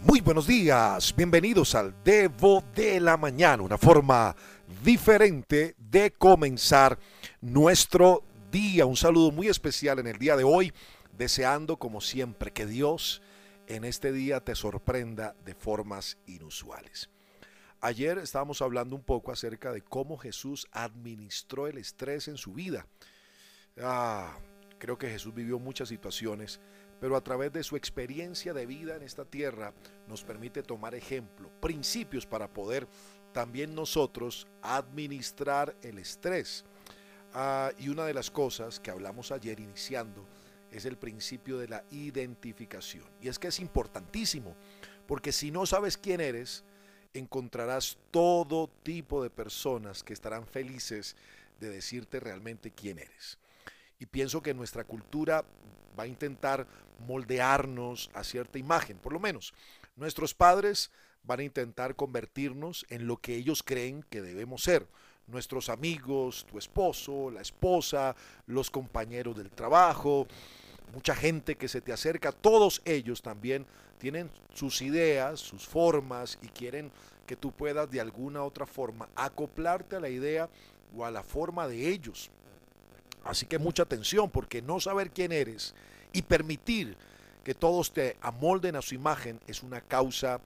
Muy buenos días, bienvenidos al Devo de la Mañana, una forma diferente de comenzar nuestro día. Un saludo muy especial en el día de hoy, deseando como siempre que Dios en este día te sorprenda de formas inusuales. Ayer estábamos hablando un poco acerca de cómo Jesús administró el estrés en su vida. Ah, creo que Jesús vivió muchas situaciones pero a través de su experiencia de vida en esta tierra nos permite tomar ejemplo, principios para poder también nosotros administrar el estrés. Ah, y una de las cosas que hablamos ayer iniciando es el principio de la identificación. Y es que es importantísimo, porque si no sabes quién eres, encontrarás todo tipo de personas que estarán felices de decirte realmente quién eres. Y pienso que nuestra cultura va a intentar moldearnos a cierta imagen, por lo menos. Nuestros padres van a intentar convertirnos en lo que ellos creen que debemos ser. Nuestros amigos, tu esposo, la esposa, los compañeros del trabajo, mucha gente que se te acerca, todos ellos también tienen sus ideas, sus formas y quieren que tú puedas de alguna otra forma acoplarte a la idea o a la forma de ellos. Así que mucha atención porque no saber quién eres y permitir que todos te amolden a su imagen es una causa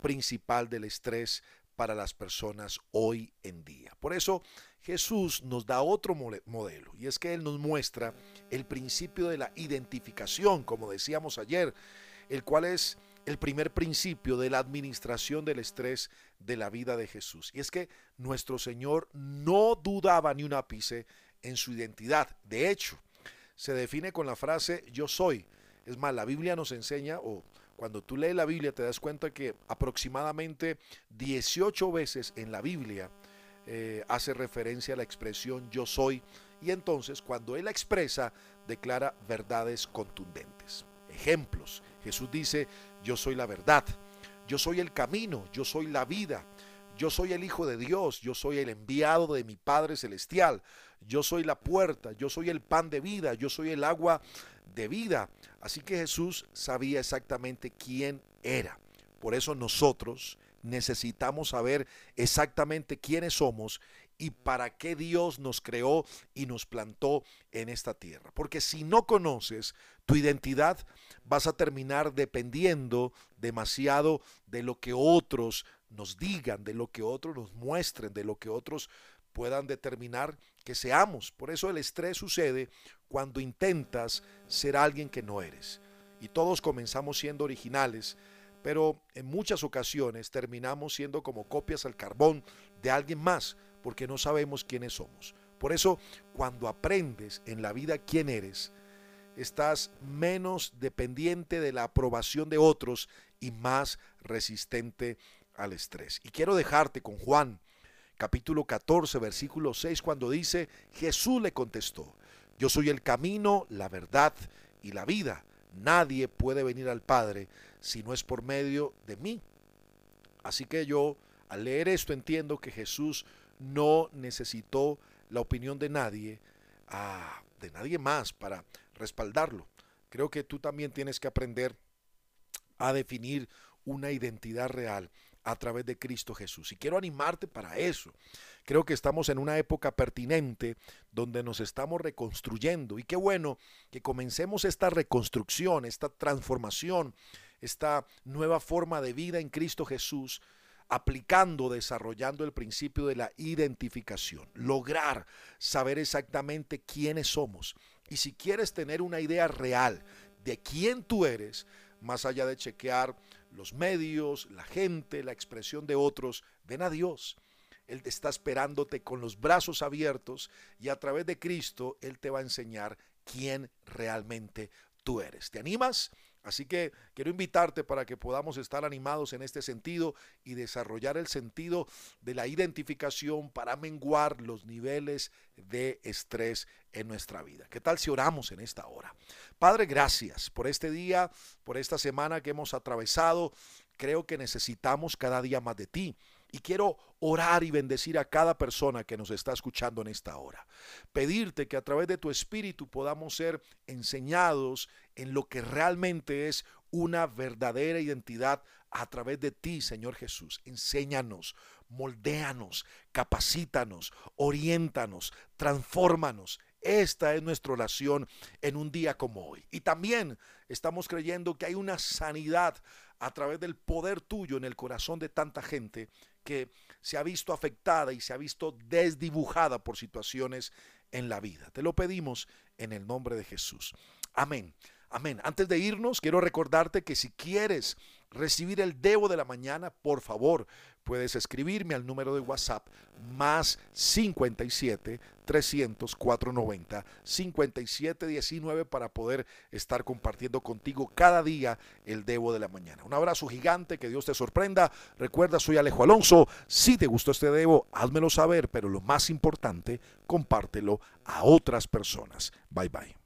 principal del estrés para las personas hoy en día. Por eso Jesús nos da otro modelo y es que Él nos muestra el principio de la identificación, como decíamos ayer, el cual es el primer principio de la administración del estrés de la vida de Jesús. Y es que nuestro Señor no dudaba ni un ápice en su identidad. De hecho, se define con la frase yo soy. Es más, la Biblia nos enseña, o cuando tú lees la Biblia te das cuenta que aproximadamente 18 veces en la Biblia eh, hace referencia a la expresión yo soy. Y entonces cuando Él la expresa, declara verdades contundentes. Ejemplos. Jesús dice, yo soy la verdad, yo soy el camino, yo soy la vida, yo soy el Hijo de Dios, yo soy el enviado de mi Padre Celestial, yo soy la puerta, yo soy el pan de vida, yo soy el agua de vida. Así que Jesús sabía exactamente quién era. Por eso nosotros necesitamos saber exactamente quiénes somos y para qué Dios nos creó y nos plantó en esta tierra. Porque si no conoces tu identidad, vas a terminar dependiendo demasiado de lo que otros nos digan, de lo que otros nos muestren, de lo que otros puedan determinar que seamos. Por eso el estrés sucede cuando intentas ser alguien que no eres. Y todos comenzamos siendo originales, pero en muchas ocasiones terminamos siendo como copias al carbón de alguien más, porque no sabemos quiénes somos. Por eso, cuando aprendes en la vida quién eres, estás menos dependiente de la aprobación de otros y más resistente al estrés. Y quiero dejarte con Juan capítulo 14, versículo 6, cuando dice, Jesús le contestó, yo soy el camino, la verdad y la vida. Nadie puede venir al Padre si no es por medio de mí. Así que yo, al leer esto, entiendo que Jesús no necesitó la opinión de nadie, ah, de nadie más para respaldarlo. Creo que tú también tienes que aprender a definir una identidad real a través de Cristo Jesús. Y quiero animarte para eso. Creo que estamos en una época pertinente donde nos estamos reconstruyendo y qué bueno que comencemos esta reconstrucción, esta transformación, esta nueva forma de vida en Cristo Jesús aplicando, desarrollando el principio de la identificación, lograr saber exactamente quiénes somos. Y si quieres tener una idea real de quién tú eres, más allá de chequear los medios, la gente, la expresión de otros, ven a Dios. Él está esperándote con los brazos abiertos y a través de Cristo Él te va a enseñar quién realmente tú eres. ¿Te animas? Así que quiero invitarte para que podamos estar animados en este sentido y desarrollar el sentido de la identificación para menguar los niveles de estrés en nuestra vida. ¿Qué tal si oramos en esta hora? Padre, gracias por este día, por esta semana que hemos atravesado. Creo que necesitamos cada día más de ti. Y quiero orar y bendecir a cada persona que nos está escuchando en esta hora. Pedirte que a través de tu espíritu podamos ser enseñados en lo que realmente es una verdadera identidad a través de ti, Señor Jesús. Enséñanos, moldéanos, capacítanos, oriéntanos, transfórmanos. Esta es nuestra oración en un día como hoy. Y también estamos creyendo que hay una sanidad a través del poder tuyo en el corazón de tanta gente que se ha visto afectada y se ha visto desdibujada por situaciones en la vida. Te lo pedimos en el nombre de Jesús. Amén. Amén. Antes de irnos, quiero recordarte que si quieres recibir el Debo de la mañana, por favor, puedes escribirme al número de WhatsApp más 57 300 490 5719 para poder estar compartiendo contigo cada día el Debo de la mañana. Un abrazo gigante, que Dios te sorprenda. Recuerda, soy Alejo Alonso. Si te gustó este Debo, házmelo saber, pero lo más importante, compártelo a otras personas. Bye bye.